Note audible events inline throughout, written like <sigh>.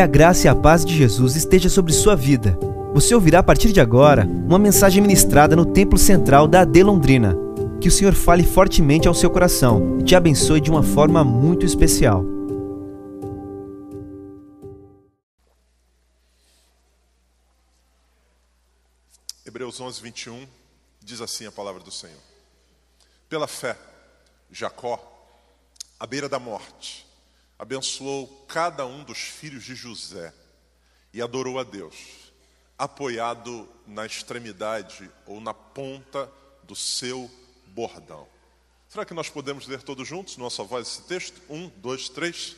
Que a graça e a paz de Jesus esteja sobre sua vida. Você ouvirá a partir de agora uma mensagem ministrada no Templo Central da AD Londrina. Que o Senhor fale fortemente ao seu coração e te abençoe de uma forma muito especial. Hebreus 11, 21 diz assim a palavra do Senhor: Pela fé, Jacó, à beira da morte, abençoou cada um dos filhos de José e adorou a Deus, apoiado na extremidade ou na ponta do seu bordão. Será que nós podemos ler todos juntos, nossa voz, esse texto? Um, dois, três.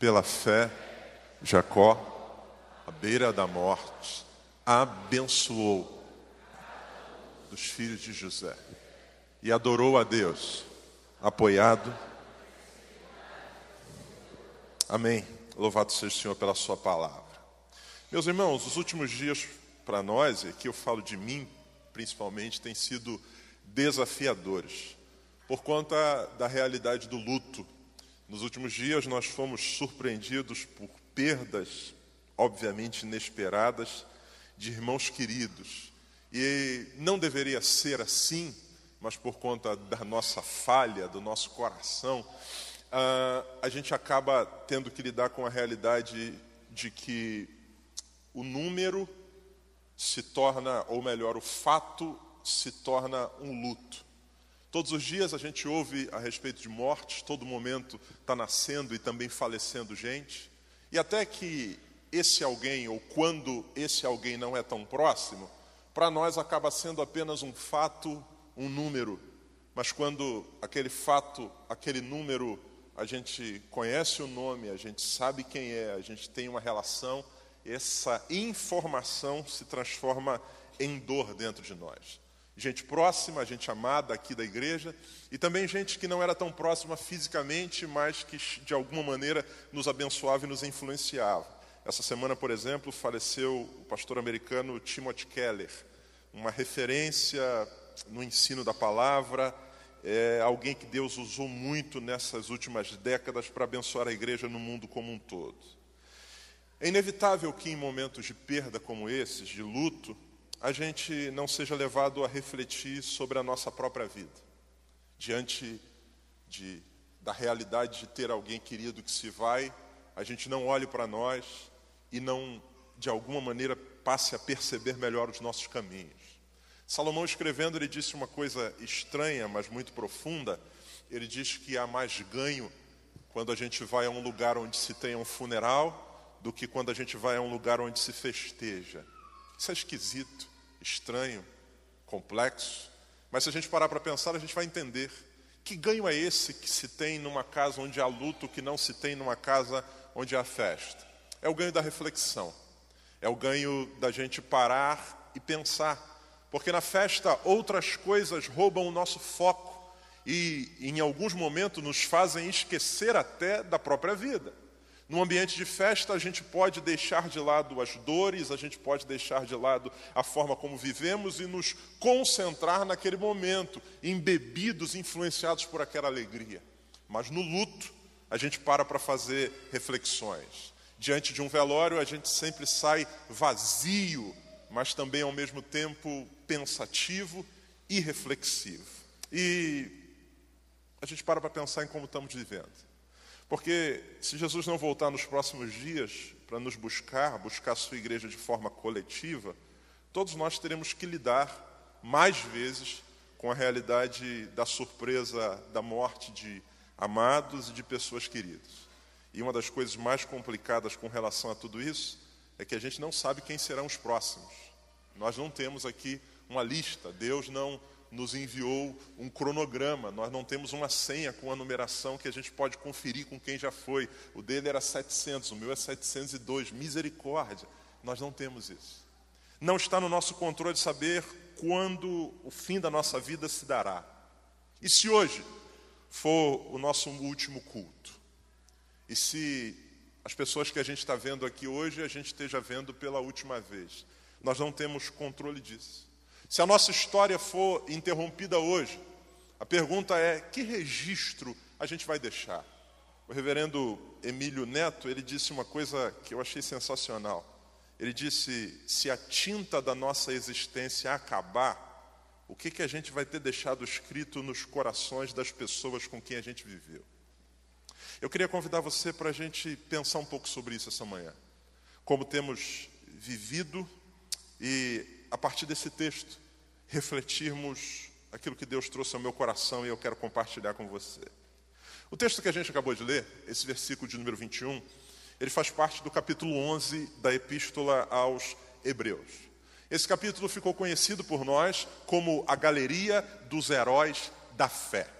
Pela fé, Jacó, à beira da morte, abençoou dos filhos de José e adorou a Deus, apoiado. Amém. Louvado seja o Senhor pela Sua palavra. Meus irmãos, os últimos dias para nós, e aqui eu falo de mim principalmente, têm sido desafiadores, por conta da realidade do luto. Nos últimos dias nós fomos surpreendidos por perdas, obviamente inesperadas, de irmãos queridos. E não deveria ser assim, mas por conta da nossa falha, do nosso coração, a gente acaba tendo que lidar com a realidade de que o número se torna, ou melhor, o fato se torna um luto. Todos os dias a gente ouve a respeito de mortes, todo momento está nascendo e também falecendo gente. E até que esse alguém, ou quando esse alguém não é tão próximo, para nós acaba sendo apenas um fato, um número. Mas quando aquele fato, aquele número, a gente conhece o nome, a gente sabe quem é, a gente tem uma relação, essa informação se transforma em dor dentro de nós gente próxima, gente amada aqui da igreja, e também gente que não era tão próxima fisicamente, mas que de alguma maneira nos abençoava e nos influenciava. Essa semana, por exemplo, faleceu o pastor americano Timothy Keller, uma referência no ensino da palavra, é alguém que Deus usou muito nessas últimas décadas para abençoar a igreja no mundo como um todo. É inevitável que em momentos de perda como esses, de luto, a gente não seja levado a refletir sobre a nossa própria vida, diante de, da realidade de ter alguém querido que se vai, a gente não olhe para nós e não, de alguma maneira, passe a perceber melhor os nossos caminhos. Salomão escrevendo, ele disse uma coisa estranha, mas muito profunda. Ele diz que há mais ganho quando a gente vai a um lugar onde se tem um funeral do que quando a gente vai a um lugar onde se festeja. Isso é esquisito estranho, complexo, mas se a gente parar para pensar, a gente vai entender que ganho é esse que se tem numa casa onde há luto, que não se tem numa casa onde há festa. É o ganho da reflexão, é o ganho da gente parar e pensar, porque na festa outras coisas roubam o nosso foco e, em alguns momentos, nos fazem esquecer até da própria vida. No ambiente de festa, a gente pode deixar de lado as dores, a gente pode deixar de lado a forma como vivemos e nos concentrar naquele momento, embebidos, influenciados por aquela alegria. Mas no luto, a gente para para fazer reflexões. Diante de um velório, a gente sempre sai vazio, mas também ao mesmo tempo pensativo e reflexivo. E a gente para para pensar em como estamos vivendo. Porque se Jesus não voltar nos próximos dias para nos buscar, buscar a sua igreja de forma coletiva, todos nós teremos que lidar mais vezes com a realidade da surpresa da morte de amados e de pessoas queridas. E uma das coisas mais complicadas com relação a tudo isso é que a gente não sabe quem serão os próximos. Nós não temos aqui uma lista, Deus não nos enviou um cronograma. Nós não temos uma senha com a numeração que a gente pode conferir com quem já foi. O dele era 700, o meu é 702. Misericórdia. Nós não temos isso. Não está no nosso controle saber quando o fim da nossa vida se dará. E se hoje for o nosso último culto? E se as pessoas que a gente está vendo aqui hoje, a gente esteja vendo pela última vez? Nós não temos controle disso. Se a nossa história for interrompida hoje, a pergunta é: que registro a gente vai deixar? O reverendo Emílio Neto, ele disse uma coisa que eu achei sensacional. Ele disse: se a tinta da nossa existência acabar, o que, que a gente vai ter deixado escrito nos corações das pessoas com quem a gente viveu? Eu queria convidar você para a gente pensar um pouco sobre isso essa manhã. Como temos vivido e, a partir desse texto, refletirmos aquilo que Deus trouxe ao meu coração e eu quero compartilhar com você. O texto que a gente acabou de ler, esse versículo de número 21, ele faz parte do capítulo 11 da Epístola aos Hebreus. Esse capítulo ficou conhecido por nós como a Galeria dos Heróis da Fé.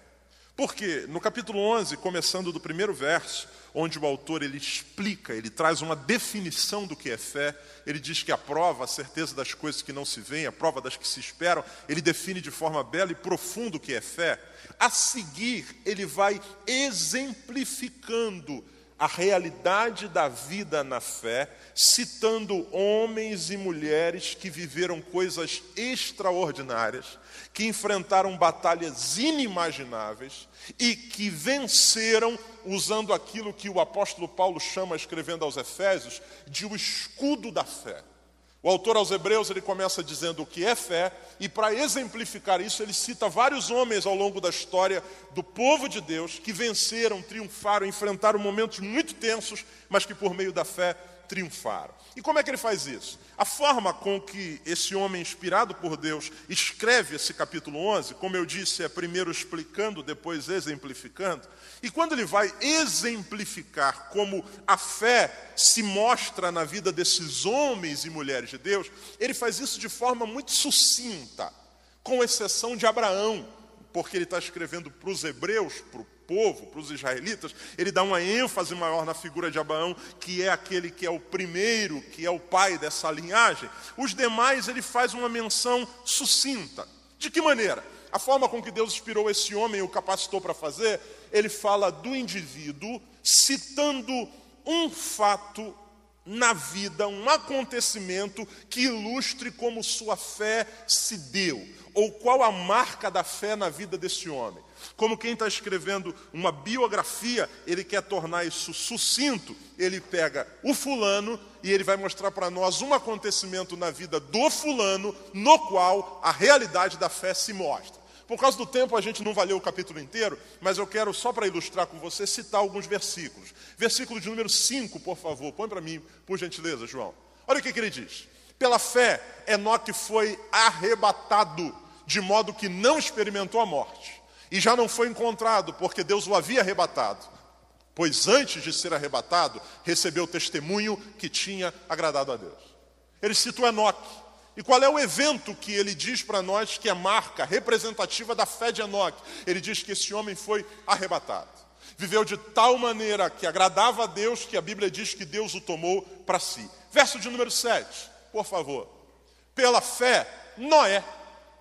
Porque no capítulo 11, começando do primeiro verso, onde o autor ele explica, ele traz uma definição do que é fé, ele diz que a prova, a certeza das coisas que não se veem, a prova das que se esperam, ele define de forma bela e profunda o que é fé. A seguir, ele vai exemplificando a realidade da vida na fé, citando homens e mulheres que viveram coisas extraordinárias, que enfrentaram batalhas inimagináveis e que venceram usando aquilo que o apóstolo Paulo chama, escrevendo aos Efésios, de o escudo da fé. O autor aos Hebreus ele começa dizendo o que é fé, e para exemplificar isso, ele cita vários homens ao longo da história do povo de Deus que venceram, triunfaram, enfrentaram momentos muito tensos, mas que por meio da fé triunfaram. E como é que ele faz isso? A forma com que esse homem inspirado por Deus escreve esse capítulo 11, como eu disse, é primeiro explicando, depois exemplificando. E quando ele vai exemplificar como a fé se mostra na vida desses homens e mulheres de Deus, ele faz isso de forma muito sucinta, com exceção de Abraão, porque ele está escrevendo para os hebreus, para o povo, para os israelitas, ele dá uma ênfase maior na figura de Abraão, que é aquele que é o primeiro, que é o pai dessa linhagem. Os demais ele faz uma menção sucinta. De que maneira? A forma com que Deus inspirou esse homem e o capacitou para fazer, ele fala do indivíduo citando um fato na vida, um acontecimento que ilustre como sua fé se deu, ou qual a marca da fé na vida desse homem. Como quem está escrevendo uma biografia, ele quer tornar isso sucinto, ele pega o fulano e ele vai mostrar para nós um acontecimento na vida do fulano, no qual a realidade da fé se mostra. Por causa do tempo, a gente não vai ler o capítulo inteiro, mas eu quero, só para ilustrar com você, citar alguns versículos. Versículo de número 5, por favor, põe para mim, por gentileza, João. Olha o que, que ele diz. Pela fé, Enoque foi arrebatado, de modo que não experimentou a morte e já não foi encontrado, porque Deus o havia arrebatado. Pois antes de ser arrebatado, recebeu o testemunho que tinha agradado a Deus. Ele cita o Enoque. E qual é o evento que ele diz para nós que é marca representativa da fé de Enoque? Ele diz que esse homem foi arrebatado. Viveu de tal maneira que agradava a Deus que a Bíblia diz que Deus o tomou para si. Verso de número 7, por favor. Pela fé, Noé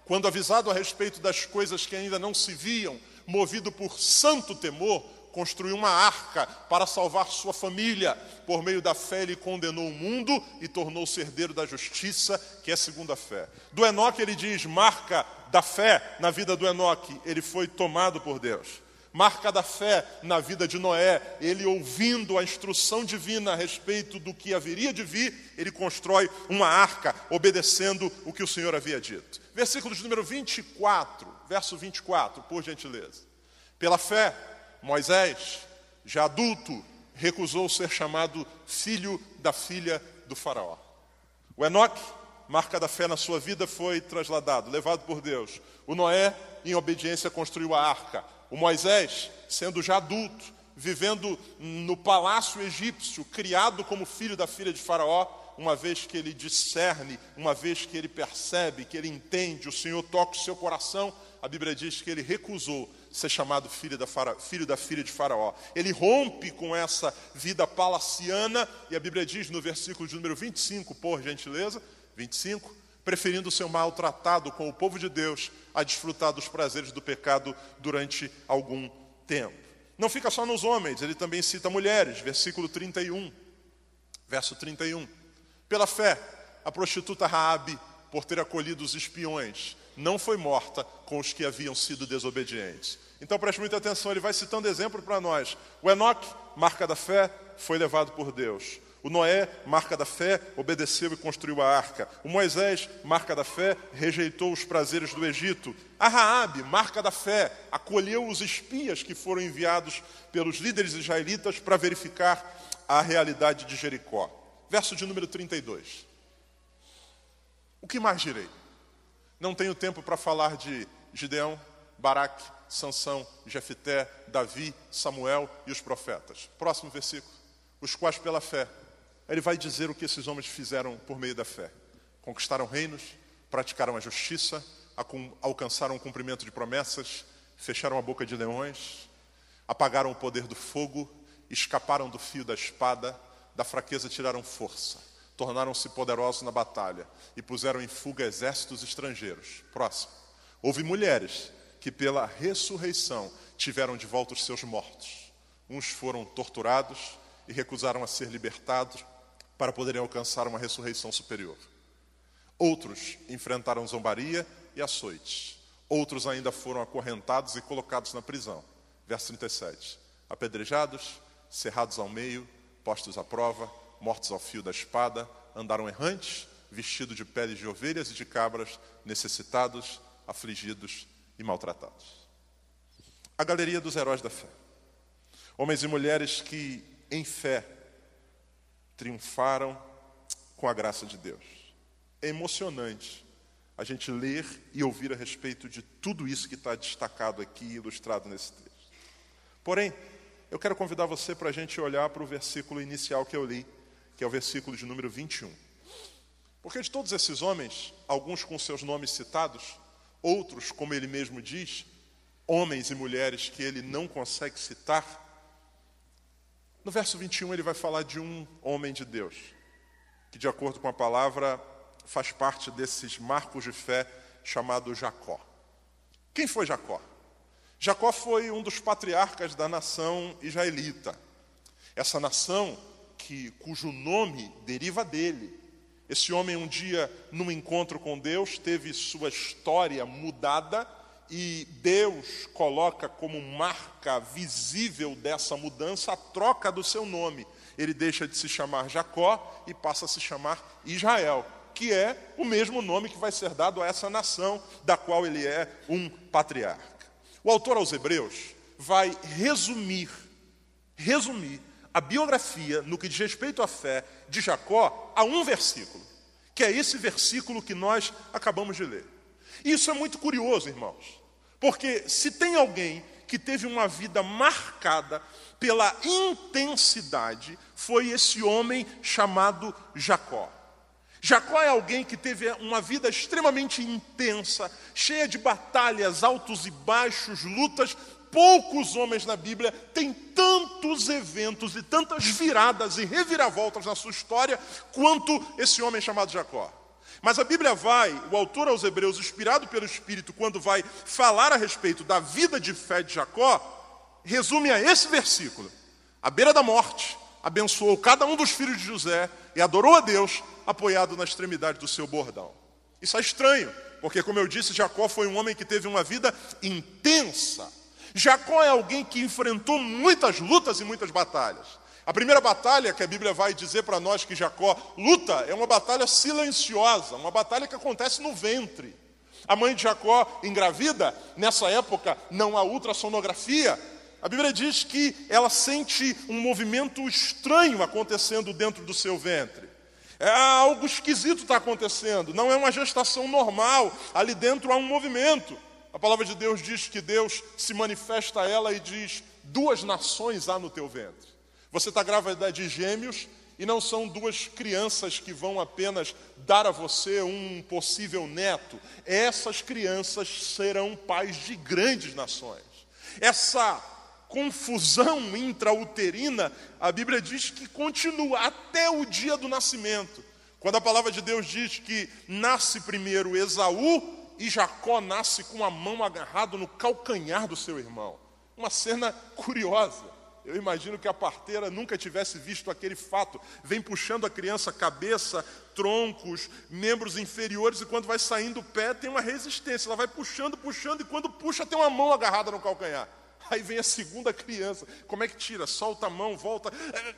quando avisado a respeito das coisas que ainda não se viam, movido por santo temor, construiu uma arca para salvar sua família. Por meio da fé, ele condenou o mundo e tornou-se herdeiro da justiça, que é segundo a fé. Do Enoque, ele diz: marca da fé na vida do Enoque, ele foi tomado por Deus marca da fé na vida de Noé. Ele, ouvindo a instrução divina a respeito do que haveria de vir, ele constrói uma arca, obedecendo o que o Senhor havia dito. Versículo de número 24, verso 24, por gentileza. Pela fé, Moisés, já adulto, recusou ser chamado filho da filha do Faraó. O Enoque, marca da fé na sua vida, foi trasladado, levado por Deus. O Noé, em obediência, construiu a arca o Moisés, sendo já adulto, vivendo no palácio egípcio, criado como filho da filha de Faraó, uma vez que ele discerne, uma vez que ele percebe, que ele entende, o Senhor toca o seu coração, a Bíblia diz que ele recusou ser chamado filho da, filho da filha de Faraó. Ele rompe com essa vida palaciana, e a Bíblia diz no versículo de número 25, por gentileza, 25, preferindo ser maltratado com o povo de Deus a desfrutar dos prazeres do pecado durante algum tempo. Não fica só nos homens, ele também cita mulheres, versículo 31. Verso 31. Pela fé, a prostituta Raabe, por ter acolhido os espiões, não foi morta com os que haviam sido desobedientes. Então preste muita atenção, ele vai citando exemplo para nós. O Enoque, marca da fé, foi levado por Deus. O Noé, marca da fé, obedeceu e construiu a arca. O Moisés, marca da fé, rejeitou os prazeres do Egito. A Raabe, marca da fé, acolheu os espias que foram enviados pelos líderes israelitas para verificar a realidade de Jericó. Verso de número 32. O que mais direi? Não tenho tempo para falar de Gideão, Baraque, Sansão, Jefité, Davi, Samuel e os profetas. Próximo versículo. Os quais pela fé ele vai dizer o que esses homens fizeram por meio da fé. Conquistaram reinos, praticaram a justiça, alcançaram o cumprimento de promessas, fecharam a boca de leões, apagaram o poder do fogo, escaparam do fio da espada, da fraqueza tiraram força, tornaram-se poderosos na batalha e puseram em fuga exércitos estrangeiros. Próximo. Houve mulheres que, pela ressurreição, tiveram de volta os seus mortos. Uns foram torturados e recusaram a ser libertados para poderem alcançar uma ressurreição superior. Outros enfrentaram zombaria e açoites. Outros ainda foram acorrentados e colocados na prisão. Verso 37. Apedrejados, cerrados ao meio, postos à prova, mortos ao fio da espada, andaram errantes, vestidos de peles de ovelhas e de cabras, necessitados, afligidos e maltratados. A galeria dos heróis da fé. Homens e mulheres que, em fé, triunfaram com a graça de Deus. É emocionante a gente ler e ouvir a respeito de tudo isso que está destacado aqui, ilustrado nesse texto. Porém, eu quero convidar você para a gente olhar para o versículo inicial que eu li, que é o versículo de número 21. Porque de todos esses homens, alguns com seus nomes citados, outros, como ele mesmo diz, homens e mulheres que ele não consegue citar, no verso 21, ele vai falar de um homem de Deus, que, de acordo com a palavra, faz parte desses marcos de fé chamado Jacó. Quem foi Jacó? Jacó foi um dos patriarcas da nação israelita. Essa nação que cujo nome deriva dele. Esse homem um dia num encontro com Deus teve sua história mudada e Deus coloca como marca visível dessa mudança a troca do seu nome. Ele deixa de se chamar Jacó e passa a se chamar Israel, que é o mesmo nome que vai ser dado a essa nação da qual ele é um patriarca. O autor aos Hebreus vai resumir, resumir a biografia no que diz respeito à fé de Jacó a um versículo, que é esse versículo que nós acabamos de ler. Isso é muito curioso, irmãos. Porque se tem alguém que teve uma vida marcada pela intensidade, foi esse homem chamado Jacó. Jacó é alguém que teve uma vida extremamente intensa, cheia de batalhas, altos e baixos, lutas. Poucos homens na Bíblia têm tantos eventos e tantas viradas e reviravoltas na sua história quanto esse homem chamado Jacó. Mas a Bíblia vai, o autor aos Hebreus, inspirado pelo Espírito, quando vai falar a respeito da vida de fé de Jacó, resume a esse versículo: à beira da morte, abençoou cada um dos filhos de José e adorou a Deus, apoiado na extremidade do seu bordão. Isso é estranho, porque, como eu disse, Jacó foi um homem que teve uma vida intensa. Jacó é alguém que enfrentou muitas lutas e muitas batalhas. A primeira batalha que a Bíblia vai dizer para nós que Jacó luta é uma batalha silenciosa, uma batalha que acontece no ventre. A mãe de Jacó engravida, nessa época não há ultrassonografia. A Bíblia diz que ela sente um movimento estranho acontecendo dentro do seu ventre. É algo esquisito está acontecendo, não é uma gestação normal, ali dentro há um movimento. A palavra de Deus diz que Deus se manifesta a ela e diz: duas nações há no teu ventre. Você está grávida de gêmeos e não são duas crianças que vão apenas dar a você um possível neto. Essas crianças serão pais de grandes nações. Essa confusão intrauterina, a Bíblia diz que continua até o dia do nascimento. Quando a palavra de Deus diz que nasce primeiro Esaú e Jacó nasce com a mão agarrada no calcanhar do seu irmão. Uma cena curiosa. Eu imagino que a parteira nunca tivesse visto aquele fato. Vem puxando a criança cabeça, troncos, membros inferiores, e quando vai saindo o pé, tem uma resistência. Ela vai puxando, puxando, e quando puxa, tem uma mão agarrada no calcanhar. Aí vem a segunda criança. Como é que tira? Solta a mão, volta. É,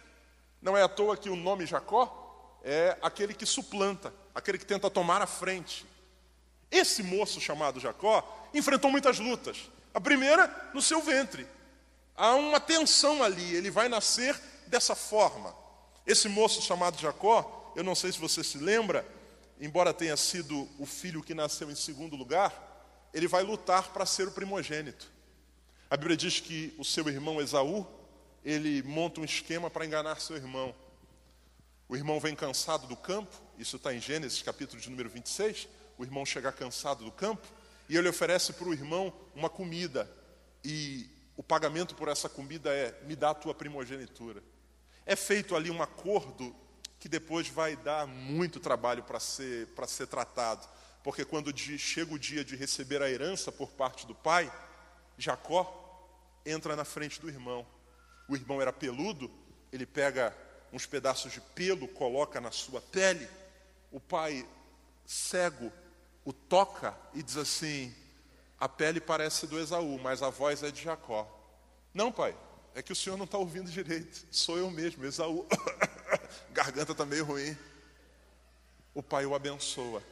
não é à toa que o nome Jacó é aquele que suplanta, aquele que tenta tomar a frente. Esse moço chamado Jacó enfrentou muitas lutas. A primeira, no seu ventre. Há uma tensão ali, ele vai nascer dessa forma. Esse moço chamado Jacó, eu não sei se você se lembra, embora tenha sido o filho que nasceu em segundo lugar, ele vai lutar para ser o primogênito. A Bíblia diz que o seu irmão Esaú, ele monta um esquema para enganar seu irmão. O irmão vem cansado do campo, isso está em Gênesis capítulo de número 26. O irmão chega cansado do campo e ele oferece para o irmão uma comida. E o pagamento por essa comida é: me dá a tua primogenitura. É feito ali um acordo que depois vai dar muito trabalho para ser, ser tratado. Porque quando chega o dia de receber a herança por parte do pai, Jacó entra na frente do irmão. O irmão era peludo, ele pega uns pedaços de pelo, coloca na sua pele. O pai, cego, o toca e diz assim: a pele parece do Esaú, mas a voz é de Jacó. Não, pai, é que o senhor não está ouvindo direito. Sou eu mesmo, Esaú. <laughs> Garganta está meio ruim. O pai o abençoa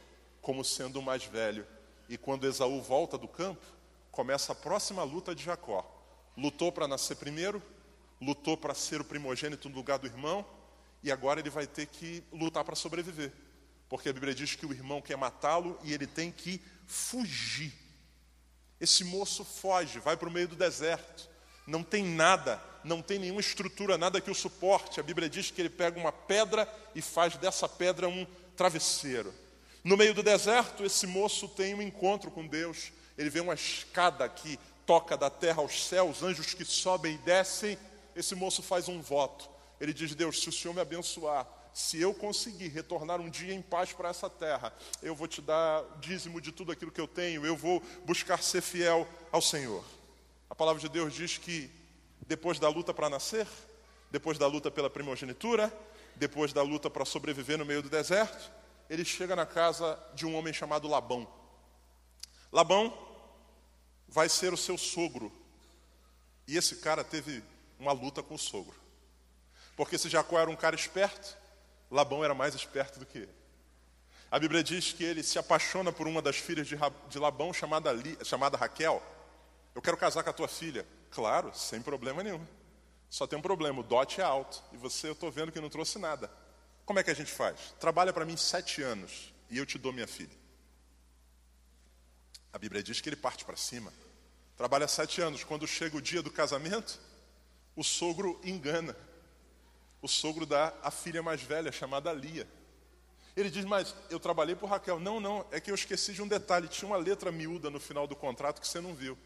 como sendo o mais velho. E quando Esaú volta do campo, começa a próxima luta de Jacó. Lutou para nascer primeiro, lutou para ser o primogênito no lugar do irmão, e agora ele vai ter que lutar para sobreviver. Porque a Bíblia diz que o irmão quer matá-lo e ele tem que fugir. Esse moço foge, vai para o meio do deserto. Não tem nada, não tem nenhuma estrutura, nada que o suporte. A Bíblia diz que ele pega uma pedra e faz dessa pedra um travesseiro. No meio do deserto, esse moço tem um encontro com Deus. Ele vê uma escada que toca da terra aos céus, anjos que sobem e descem. Esse moço faz um voto. Ele diz: Deus, se o Senhor me abençoar, se eu conseguir retornar um dia em paz para essa terra, eu vou te dar dízimo de tudo aquilo que eu tenho, eu vou buscar ser fiel ao Senhor. A palavra de Deus diz que depois da luta para nascer, depois da luta pela primogenitura, depois da luta para sobreviver no meio do deserto, ele chega na casa de um homem chamado Labão. Labão vai ser o seu sogro. E esse cara teve uma luta com o sogro. Porque se Jacó era um cara esperto, Labão era mais esperto do que ele. A Bíblia diz que ele se apaixona por uma das filhas de Labão, chamada, chamada Raquel. Eu quero casar com a tua filha. Claro, sem problema nenhum. Só tem um problema, o dote é alto. E você, eu estou vendo que não trouxe nada. Como é que a gente faz? Trabalha para mim sete anos e eu te dou minha filha. A Bíblia diz que ele parte para cima. Trabalha sete anos. Quando chega o dia do casamento, o sogro engana o sogro dá a filha mais velha, chamada Lia. Ele diz, mas eu trabalhei por Raquel. Não, não, é que eu esqueci de um detalhe. Tinha uma letra miúda no final do contrato que você não viu.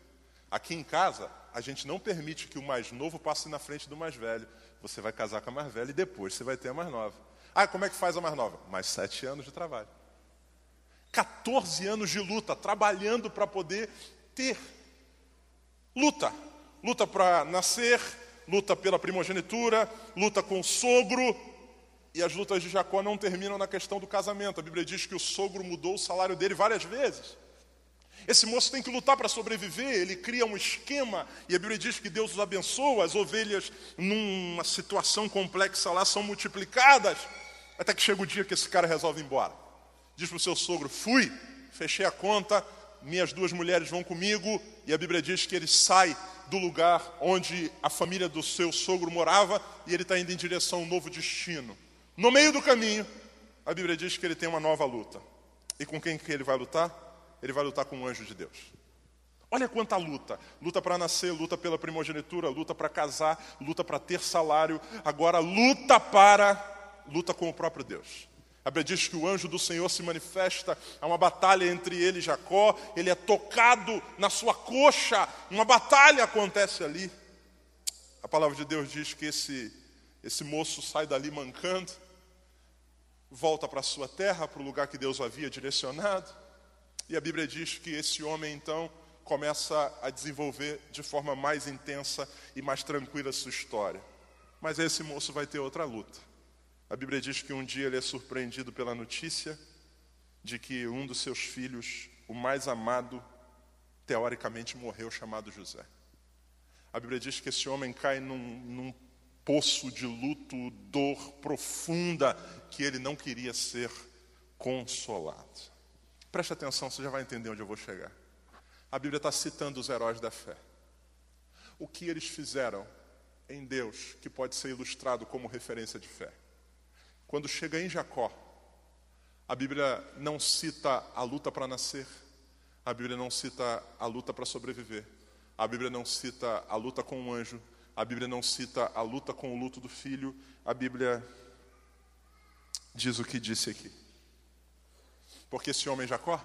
Aqui em casa, a gente não permite que o mais novo passe na frente do mais velho. Você vai casar com a mais velha e depois você vai ter a mais nova. Ah, como é que faz a mais nova? Mais sete anos de trabalho. 14 anos de luta, trabalhando para poder ter. Luta. Luta para nascer, luta pela primogenitura, luta com o sogro. E as lutas de Jacó não terminam na questão do casamento. A Bíblia diz que o sogro mudou o salário dele várias vezes. Esse moço tem que lutar para sobreviver, ele cria um esquema, e a Bíblia diz que Deus os abençoa, as ovelhas, numa situação complexa lá, são multiplicadas, até que chega o dia que esse cara resolve ir embora. Diz para o seu sogro: Fui, fechei a conta, minhas duas mulheres vão comigo, e a Bíblia diz que ele sai do lugar onde a família do seu sogro morava e ele está indo em direção a um novo destino. No meio do caminho, a Bíblia diz que ele tem uma nova luta. E com quem que ele vai lutar? Ele vai lutar com o anjo de Deus. Olha quanta luta: luta para nascer, luta pela primogenitura, luta para casar, luta para ter salário, agora luta para luta com o próprio Deus. A Bíblia diz que o anjo do Senhor se manifesta, há uma batalha entre ele e Jacó, ele é tocado na sua coxa, uma batalha acontece ali. A palavra de Deus diz que esse, esse moço sai dali mancando, volta para a sua terra, para o lugar que Deus havia direcionado, e a Bíblia diz que esse homem então começa a desenvolver de forma mais intensa e mais tranquila a sua história. Mas esse moço vai ter outra luta. A Bíblia diz que um dia ele é surpreendido pela notícia de que um dos seus filhos, o mais amado, teoricamente morreu, chamado José. A Bíblia diz que esse homem cai num, num poço de luto, dor profunda, que ele não queria ser consolado. Preste atenção, você já vai entender onde eu vou chegar. A Bíblia está citando os heróis da fé. O que eles fizeram em Deus que pode ser ilustrado como referência de fé. Quando chega em Jacó, a Bíblia não cita a luta para nascer, a Bíblia não cita a luta para sobreviver, a Bíblia não cita a luta com o anjo, a Bíblia não cita a luta com o luto do filho, a Bíblia diz o que disse aqui. Porque esse homem Jacó,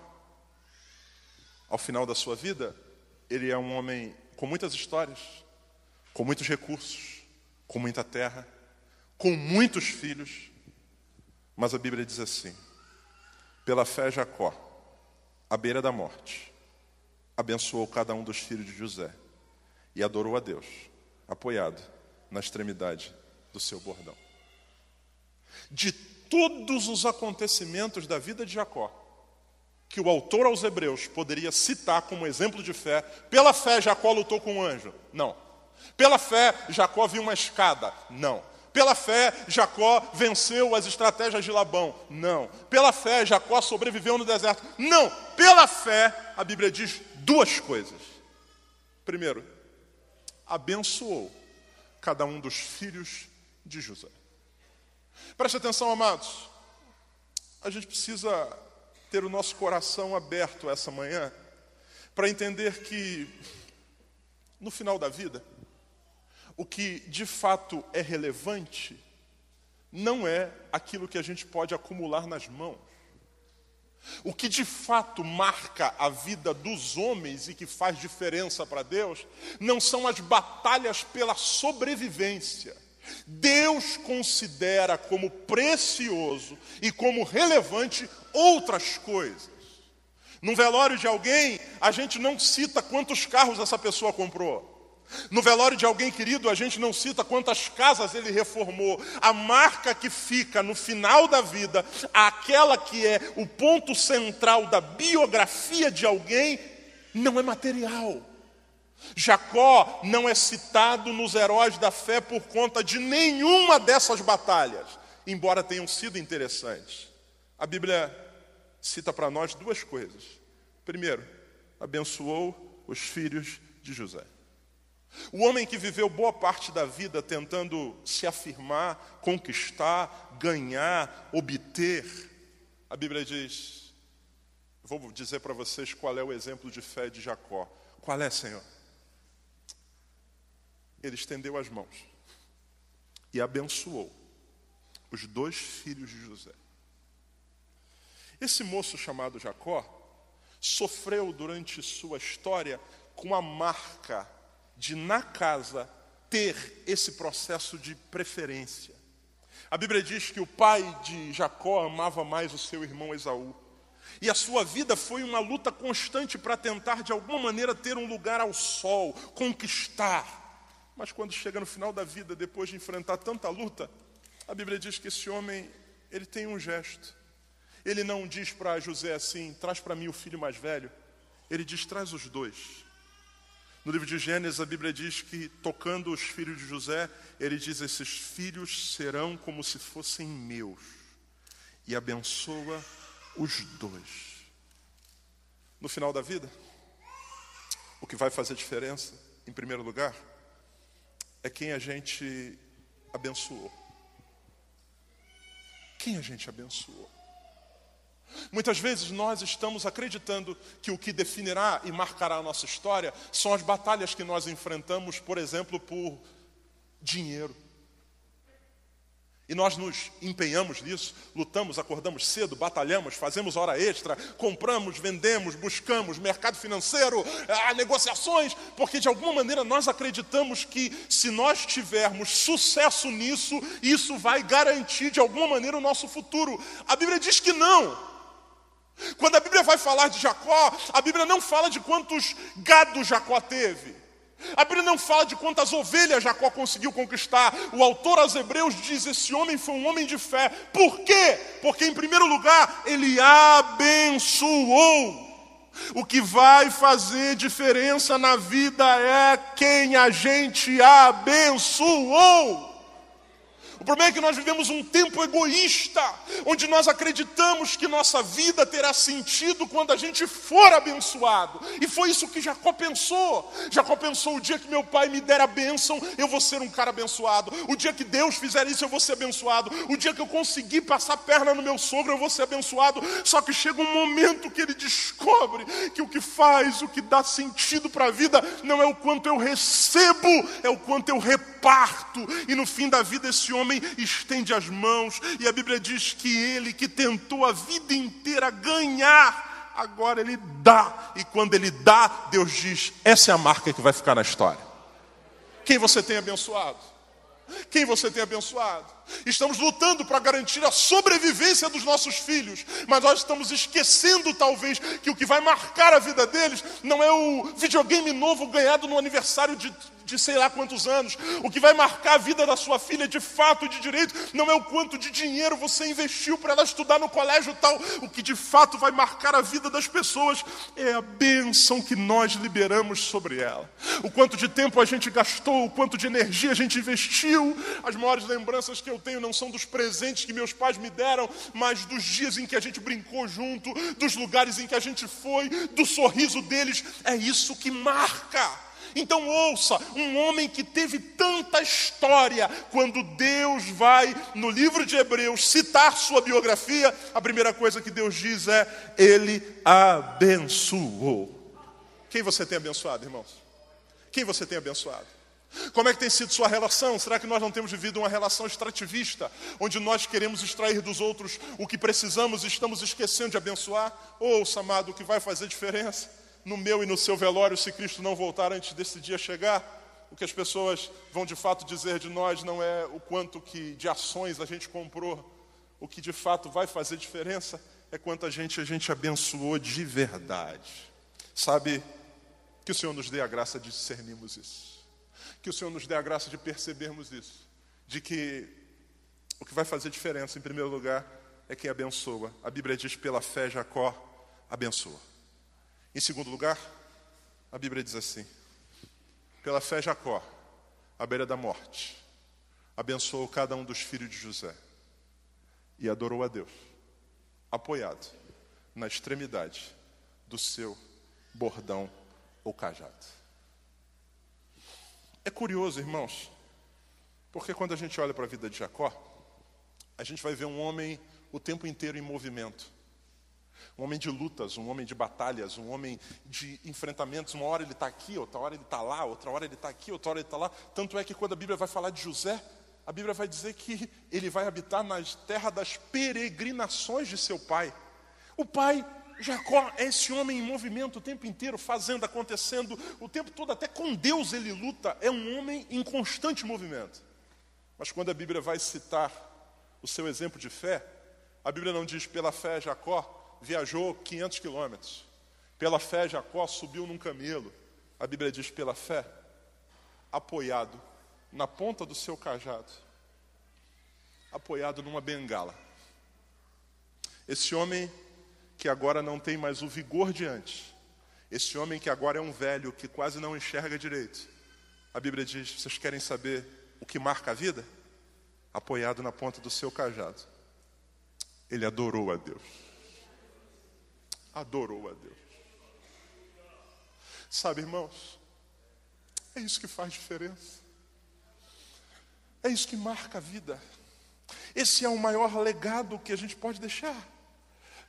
ao final da sua vida, ele é um homem com muitas histórias, com muitos recursos, com muita terra, com muitos filhos. Mas a Bíblia diz assim: pela fé, Jacó, à beira da morte, abençoou cada um dos filhos de José e adorou a Deus, apoiado na extremidade do seu bordão. De todos os acontecimentos da vida de Jacó, que o autor aos Hebreus poderia citar como exemplo de fé. Pela fé, Jacó lutou com um anjo? Não. Pela fé, Jacó viu uma escada? Não. Pela fé, Jacó venceu as estratégias de Labão? Não. Pela fé, Jacó sobreviveu no deserto? Não. Pela fé, a Bíblia diz duas coisas. Primeiro, abençoou cada um dos filhos de José. Preste atenção, amados. A gente precisa ter o nosso coração aberto essa manhã para entender que, no final da vida, o que de fato é relevante não é aquilo que a gente pode acumular nas mãos. O que de fato marca a vida dos homens e que faz diferença para Deus não são as batalhas pela sobrevivência Deus considera como precioso e como relevante outras coisas. Num velório de alguém, a gente não cita quantos carros essa pessoa comprou. No velório de alguém querido, a gente não cita quantas casas ele reformou. A marca que fica no final da vida, aquela que é o ponto central da biografia de alguém, não é material. Jacó não é citado nos heróis da fé por conta de nenhuma dessas batalhas, embora tenham sido interessantes. A Bíblia cita para nós duas coisas. Primeiro, abençoou os filhos de José. O homem que viveu boa parte da vida tentando se afirmar, conquistar, ganhar, obter, a Bíblia diz: vou dizer para vocês qual é o exemplo de fé de Jacó. Qual é, Senhor? ele estendeu as mãos e abençoou os dois filhos de José. Esse moço chamado Jacó sofreu durante sua história com a marca de, na casa, ter esse processo de preferência. A Bíblia diz que o pai de Jacó amava mais o seu irmão Esaú. E a sua vida foi uma luta constante para tentar, de alguma maneira, ter um lugar ao sol, conquistar. Mas quando chega no final da vida, depois de enfrentar tanta luta, a Bíblia diz que esse homem, ele tem um gesto. Ele não diz para José assim: traz para mim o filho mais velho. Ele diz: traz os dois. No livro de Gênesis, a Bíblia diz que, tocando os filhos de José, ele diz: Esses filhos serão como se fossem meus. E abençoa os dois. No final da vida, o que vai fazer diferença, em primeiro lugar, é quem a gente abençoou. Quem a gente abençoou. Muitas vezes nós estamos acreditando que o que definirá e marcará a nossa história são as batalhas que nós enfrentamos, por exemplo, por dinheiro. E nós nos empenhamos nisso, lutamos, acordamos cedo, batalhamos, fazemos hora extra, compramos, vendemos, buscamos mercado financeiro, ah, negociações, porque de alguma maneira nós acreditamos que se nós tivermos sucesso nisso, isso vai garantir de alguma maneira o nosso futuro. A Bíblia diz que não. Quando a Bíblia vai falar de Jacó, a Bíblia não fala de quantos gados Jacó teve. A Bíblia não fala de quantas ovelhas Jacó conseguiu conquistar. O autor aos Hebreus diz: esse homem foi um homem de fé. Por quê? Porque, em primeiro lugar, ele abençoou. O que vai fazer diferença na vida é quem a gente abençoou. O problema é que nós vivemos um tempo egoísta, onde nós acreditamos que nossa vida terá sentido quando a gente for abençoado. E foi isso que Jacó pensou. Jacó pensou: o dia que meu pai me der a bênção, eu vou ser um cara abençoado. O dia que Deus fizer isso, eu vou ser abençoado. O dia que eu conseguir passar perna no meu sogro, eu vou ser abençoado. Só que chega um momento que ele descobre que o que faz, o que dá sentido para a vida, não é o quanto eu recebo, é o quanto eu reparto. E no fim da vida, esse homem homem estende as mãos, e a Bíblia diz que ele que tentou a vida inteira ganhar, agora ele dá, e quando ele dá, Deus diz: essa é a marca que vai ficar na história. Quem você tem abençoado? Quem você tem abençoado? Estamos lutando para garantir a sobrevivência dos nossos filhos, mas nós estamos esquecendo, talvez, que o que vai marcar a vida deles não é o videogame novo ganhado no aniversário de de sei lá quantos anos. O que vai marcar a vida da sua filha de fato e de direito não é o quanto de dinheiro você investiu para ela estudar no colégio tal. O que de fato vai marcar a vida das pessoas é a bênção que nós liberamos sobre ela. O quanto de tempo a gente gastou, o quanto de energia a gente investiu. As maiores lembranças que eu tenho não são dos presentes que meus pais me deram, mas dos dias em que a gente brincou junto, dos lugares em que a gente foi, do sorriso deles. É isso que marca. Então ouça, um homem que teve tanta história, quando Deus vai no livro de Hebreus citar sua biografia, a primeira coisa que Deus diz é: Ele abençoou. Quem você tem abençoado, irmãos? Quem você tem abençoado? Como é que tem sido sua relação? Será que nós não temos vivido uma relação extrativista, onde nós queremos extrair dos outros o que precisamos e estamos esquecendo de abençoar? Ouça, amado, o que vai fazer diferença no meu e no seu velório, se Cristo não voltar antes desse dia chegar, o que as pessoas vão de fato dizer de nós não é o quanto que de ações a gente comprou. O que de fato vai fazer diferença é quanto a gente a gente abençoou de verdade. Sabe que o Senhor nos dê a graça de discernirmos isso. Que o Senhor nos dê a graça de percebermos isso. De que o que vai fazer diferença, em primeiro lugar, é quem abençoa. A Bíblia diz: pela fé, Jacó abençoa. Em segundo lugar, a Bíblia diz assim: pela fé, Jacó, à beira da morte, abençoou cada um dos filhos de José e adorou a Deus, apoiado na extremidade do seu bordão ou cajado. É curioso, irmãos, porque quando a gente olha para a vida de Jacó, a gente vai ver um homem o tempo inteiro em movimento um homem de lutas, um homem de batalhas, um homem de enfrentamentos. Uma hora ele está aqui, outra hora ele está lá, outra hora ele está aqui, outra hora ele está lá. Tanto é que quando a Bíblia vai falar de José, a Bíblia vai dizer que ele vai habitar na terra das peregrinações de seu pai. O pai Jacó é esse homem em movimento o tempo inteiro, fazendo, acontecendo, o tempo todo, até com Deus ele luta. É um homem em constante movimento. Mas quando a Bíblia vai citar o seu exemplo de fé, a Bíblia não diz pela fé Jacó viajou 500 quilômetros. Pela fé, Jacó subiu num camelo. A Bíblia diz: pela fé, apoiado na ponta do seu cajado, apoiado numa bengala. Esse homem que agora não tem mais o vigor de antes, esse homem que agora é um velho que quase não enxerga direito. A Bíblia diz: vocês querem saber o que marca a vida? Apoiado na ponta do seu cajado. Ele adorou a Deus adorou a Deus. Sabe, irmãos, é isso que faz diferença. É isso que marca a vida. Esse é o maior legado que a gente pode deixar.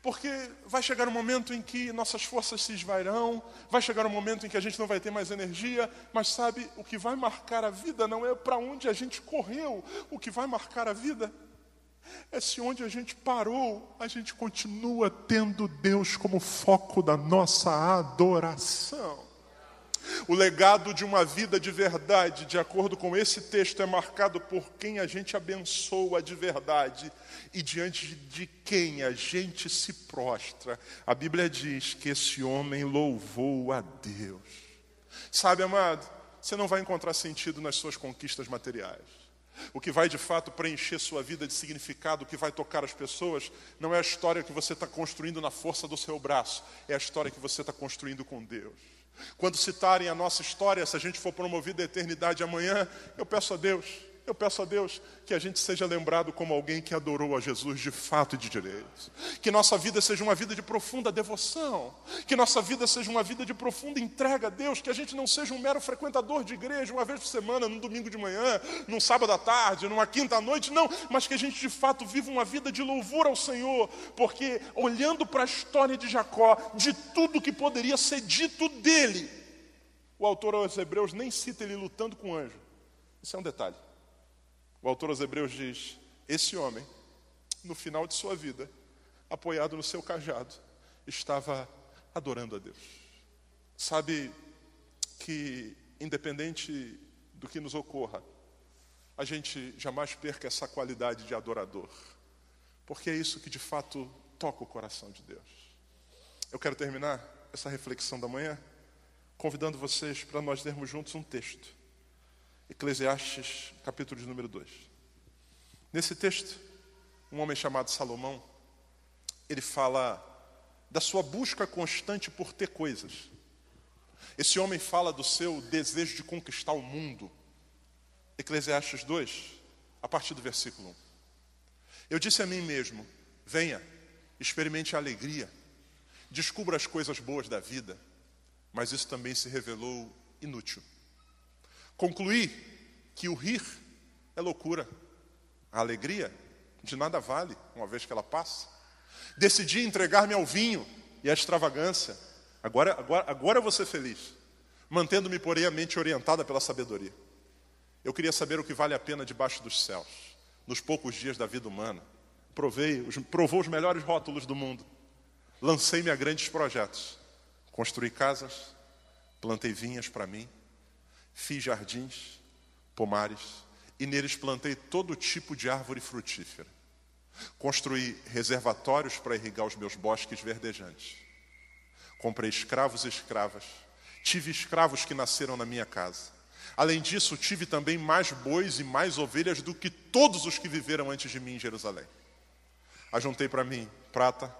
Porque vai chegar um momento em que nossas forças se esvairão, vai chegar um momento em que a gente não vai ter mais energia, mas sabe, o que vai marcar a vida não é para onde a gente correu, o que vai marcar a vida é se onde a gente parou, a gente continua tendo Deus como foco da nossa adoração. O legado de uma vida de verdade, de acordo com esse texto, é marcado por quem a gente abençoa de verdade e diante de quem a gente se prostra. A Bíblia diz que esse homem louvou a Deus. Sabe, amado, você não vai encontrar sentido nas suas conquistas materiais. O que vai de fato preencher sua vida de significado, o que vai tocar as pessoas, não é a história que você está construindo na força do seu braço, é a história que você está construindo com Deus. Quando citarem a nossa história, se a gente for promovido à eternidade amanhã, eu peço a Deus eu peço a Deus que a gente seja lembrado como alguém que adorou a Jesus de fato e de direito. Que nossa vida seja uma vida de profunda devoção. Que nossa vida seja uma vida de profunda entrega a Deus. Que a gente não seja um mero frequentador de igreja uma vez por semana, num domingo de manhã, num sábado à tarde, numa quinta à noite. Não, mas que a gente de fato viva uma vida de louvor ao Senhor. Porque olhando para a história de Jacó, de tudo que poderia ser dito dele, o autor aos Hebreus nem cita ele lutando com o anjo. Isso é um detalhe. O autor aos Hebreus diz: Esse homem, no final de sua vida, apoiado no seu cajado, estava adorando a Deus. Sabe que, independente do que nos ocorra, a gente jamais perca essa qualidade de adorador, porque é isso que de fato toca o coração de Deus. Eu quero terminar essa reflexão da manhã convidando vocês para nós lermos juntos um texto Eclesiastes, capítulo de número 2. Nesse texto, um homem chamado Salomão, ele fala da sua busca constante por ter coisas. Esse homem fala do seu desejo de conquistar o mundo. Eclesiastes 2, a partir do versículo 1. Eu disse a mim mesmo: venha, experimente a alegria, descubra as coisas boas da vida, mas isso também se revelou inútil. Concluí que o rir é loucura, a alegria de nada vale, uma vez que ela passa. Decidi entregar-me ao vinho e à extravagância. Agora, agora, agora eu vou ser feliz, mantendo-me, porém, a mente orientada pela sabedoria. Eu queria saber o que vale a pena debaixo dos céus, nos poucos dias da vida humana. Provei, provou os melhores rótulos do mundo. Lancei-me a grandes projetos. Construí casas, plantei vinhas para mim, Fiz jardins, pomares, e neles plantei todo tipo de árvore frutífera. Construí reservatórios para irrigar os meus bosques verdejantes. Comprei escravos e escravas. Tive escravos que nasceram na minha casa. Além disso, tive também mais bois e mais ovelhas do que todos os que viveram antes de mim em Jerusalém. Ajuntei para mim prata,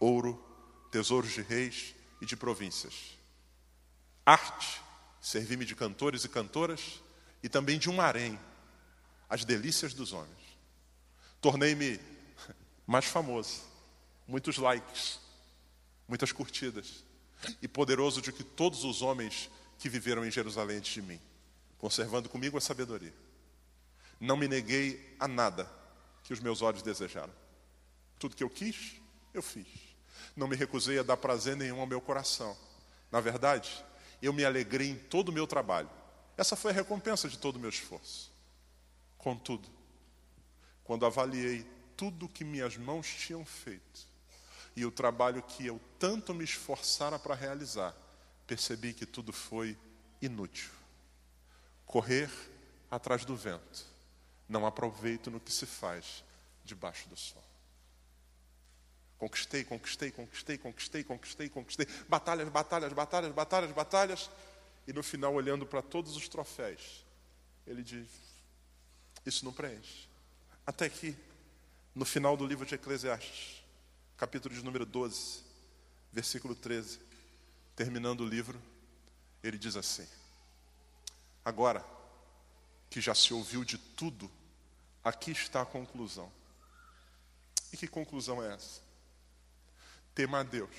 ouro, tesouros de reis e de províncias. Arte Servi-me de cantores e cantoras e também de um harém, as delícias dos homens. Tornei-me <laughs> mais famoso, muitos likes, muitas curtidas, e poderoso de que todos os homens que viveram em Jerusalém antes de mim, conservando comigo a sabedoria. Não me neguei a nada que os meus olhos desejaram. Tudo que eu quis, eu fiz. Não me recusei a dar prazer nenhum ao meu coração. Na verdade, eu me alegrei em todo o meu trabalho. Essa foi a recompensa de todo o meu esforço. Contudo, quando avaliei tudo o que minhas mãos tinham feito e o trabalho que eu tanto me esforçara para realizar, percebi que tudo foi inútil. Correr atrás do vento não há proveito no que se faz debaixo do sol. Conquistei, conquistei, conquistei, conquistei, conquistei, conquistei. Batalhas, batalhas, batalhas, batalhas, batalhas. E no final, olhando para todos os troféus, ele diz: Isso não preenche. Até que, no final do livro de Eclesiastes, capítulo de número 12, versículo 13, terminando o livro, ele diz assim: Agora que já se ouviu de tudo, aqui está a conclusão. E que conclusão é essa? Tema a Deus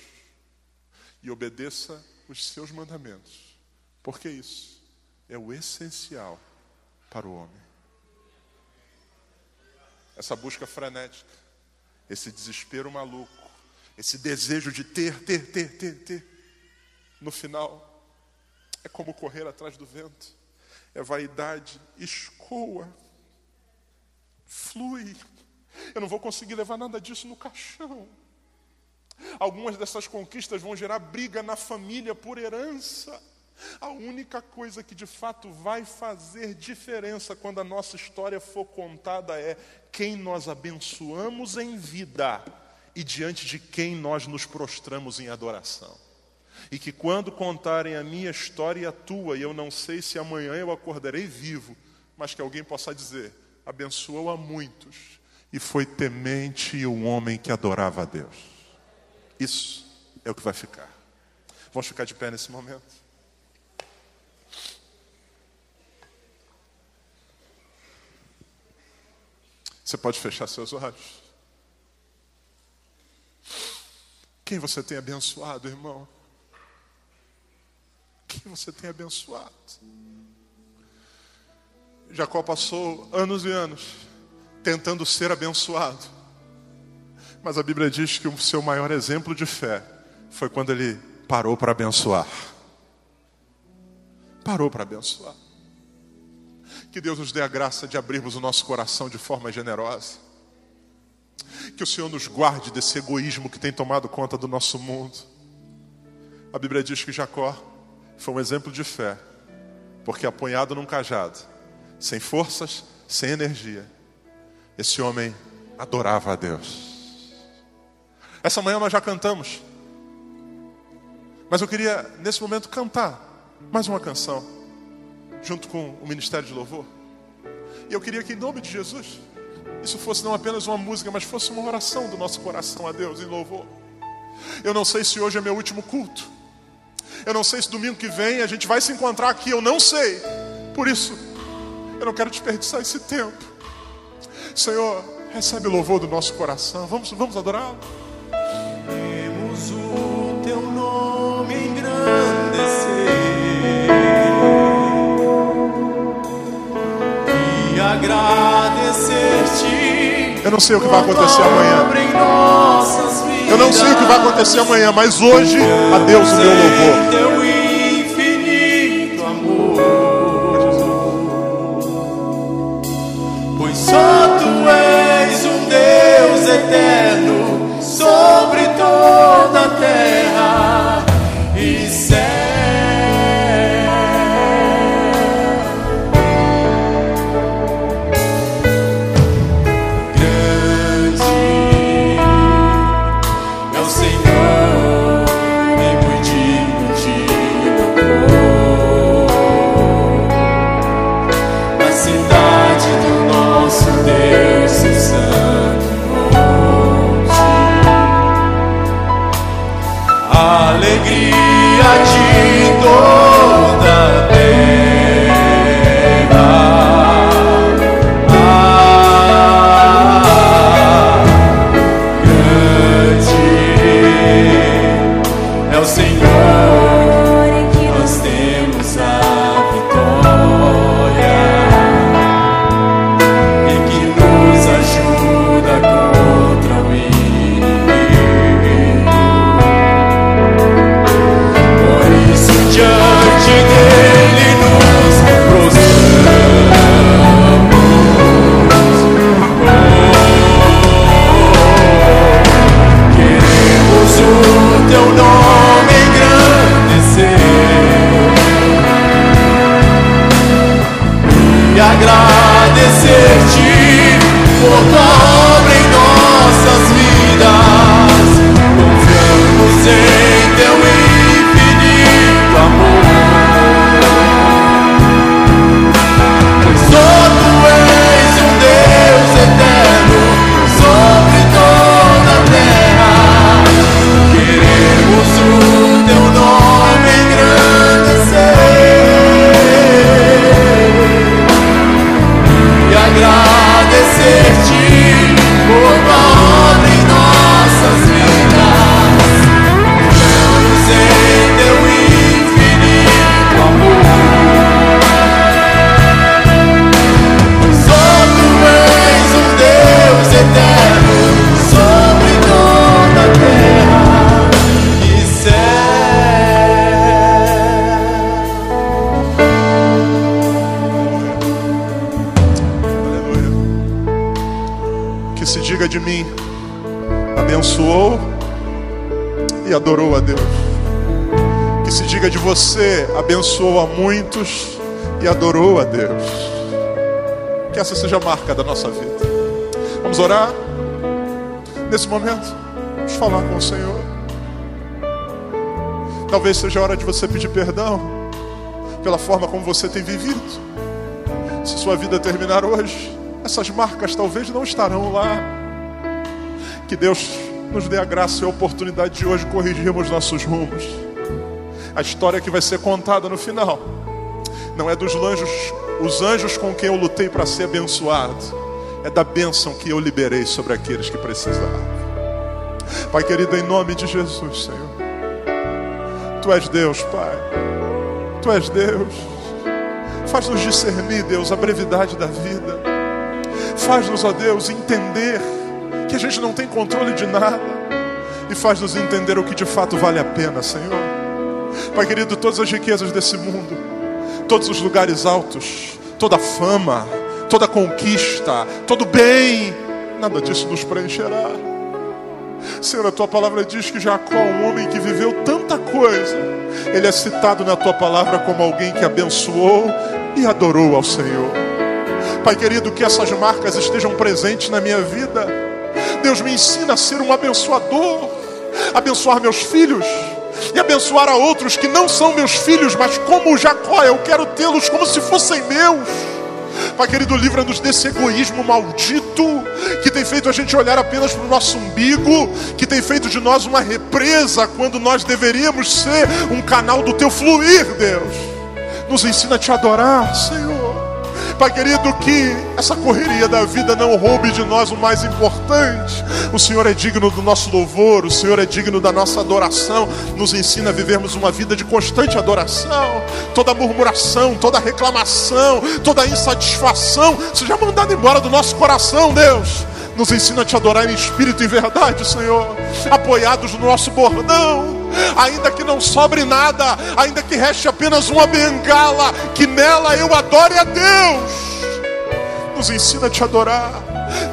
e obedeça os seus mandamentos, porque isso é o essencial para o homem. Essa busca frenética, esse desespero maluco, esse desejo de ter, ter, ter, ter, ter, no final, é como correr atrás do vento, é vaidade, escoa, flui. Eu não vou conseguir levar nada disso no caixão. Algumas dessas conquistas vão gerar briga na família por herança. A única coisa que de fato vai fazer diferença quando a nossa história for contada é quem nós abençoamos em vida e diante de quem nós nos prostramos em adoração. E que quando contarem a minha história e a tua, e eu não sei se amanhã eu acordarei vivo, mas que alguém possa dizer: abençoou a muitos e foi temente e um homem que adorava a Deus. Isso é o que vai ficar. Vamos ficar de pé nesse momento? Você pode fechar seus olhos. Quem você tem abençoado, irmão? Quem você tem abençoado? Jacó passou anos e anos tentando ser abençoado. Mas a Bíblia diz que o seu maior exemplo de fé foi quando ele parou para abençoar. Parou para abençoar. Que Deus nos dê a graça de abrirmos o nosso coração de forma generosa. Que o Senhor nos guarde desse egoísmo que tem tomado conta do nosso mundo. A Bíblia diz que Jacó foi um exemplo de fé, porque apoiado num cajado, sem forças, sem energia, esse homem adorava a Deus. Essa manhã nós já cantamos, mas eu queria nesse momento cantar mais uma canção junto com o Ministério de Louvor. E eu queria que, em nome de Jesus, isso fosse não apenas uma música, mas fosse uma oração do nosso coração a Deus em louvor. Eu não sei se hoje é meu último culto. Eu não sei se domingo que vem a gente vai se encontrar aqui, eu não sei. Por isso, eu não quero desperdiçar esse tempo. Senhor, recebe o louvor do nosso coração. Vamos, vamos adorá-lo. Eu não sei o que vai acontecer amanhã. Eu não sei o que vai acontecer amanhã, mas hoje, a Deus o meu louvor. Alegria de toda você, abençoou a muitos e adorou a Deus. Que essa seja a marca da nossa vida. Vamos orar? Nesse momento, vamos falar com o Senhor. Talvez seja a hora de você pedir perdão pela forma como você tem vivido. Se sua vida terminar hoje, essas marcas talvez não estarão lá. Que Deus nos dê a graça e a oportunidade de hoje corrigirmos nossos rumos. A história que vai ser contada no final não é dos anjos, os anjos com quem eu lutei para ser abençoado, é da bênção que eu liberei sobre aqueles que precisavam. Pai querido, em nome de Jesus, Senhor. Tu és Deus, Pai. Tu és Deus. Faz-nos discernir, Deus, a brevidade da vida. Faz-nos, ó Deus, entender que a gente não tem controle de nada. E faz-nos entender o que de fato vale a pena, Senhor. Pai querido, todas as riquezas desse mundo, todos os lugares altos, toda fama, toda conquista, todo bem, nada disso nos preencherá. Senhor, a tua palavra diz que Jacó, um homem que viveu tanta coisa, ele é citado na tua palavra como alguém que abençoou e adorou ao Senhor. Pai querido, que essas marcas estejam presentes na minha vida. Deus me ensina a ser um abençoador, abençoar meus filhos e abençoar a outros que não são meus filhos, mas como Jacó, eu quero tê-los como se fossem meus. Pai querido, livra-nos desse egoísmo maldito que tem feito a gente olhar apenas para o nosso umbigo, que tem feito de nós uma represa quando nós deveríamos ser um canal do teu fluir, Deus. Nos ensina a te adorar, Senhor. Pai querido, que essa correria da vida não roube de nós o mais importante. O Senhor é digno do nosso louvor, o Senhor é digno da nossa adoração. Nos ensina a vivermos uma vida de constante adoração. Toda murmuração, toda reclamação, toda insatisfação seja mandada embora do nosso coração, Deus. Nos ensina a te adorar em espírito e verdade, Senhor. Apoiados no nosso bordão ainda que não sobre nada, ainda que reste apenas uma bengala, que nela eu adore a Deus. Nos ensina a te adorar,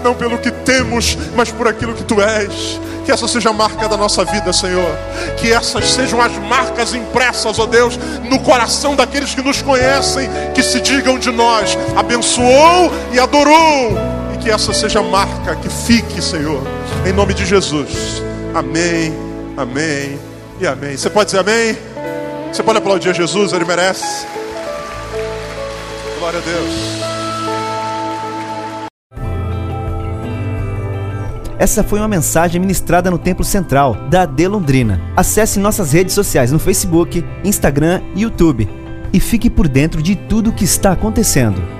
não pelo que temos, mas por aquilo que tu és. Que essa seja a marca da nossa vida, Senhor. Que essas sejam as marcas impressas, ó Deus, no coração daqueles que nos conhecem, que se digam de nós: abençoou e adorou. E que essa seja a marca que fique, Senhor. Em nome de Jesus. Amém. Amém e amém. Você pode dizer amém? Você pode aplaudir a Jesus, ele merece. Glória a Deus. Essa foi uma mensagem ministrada no Templo Central da AD Londrina. Acesse nossas redes sociais no Facebook, Instagram e YouTube e fique por dentro de tudo o que está acontecendo.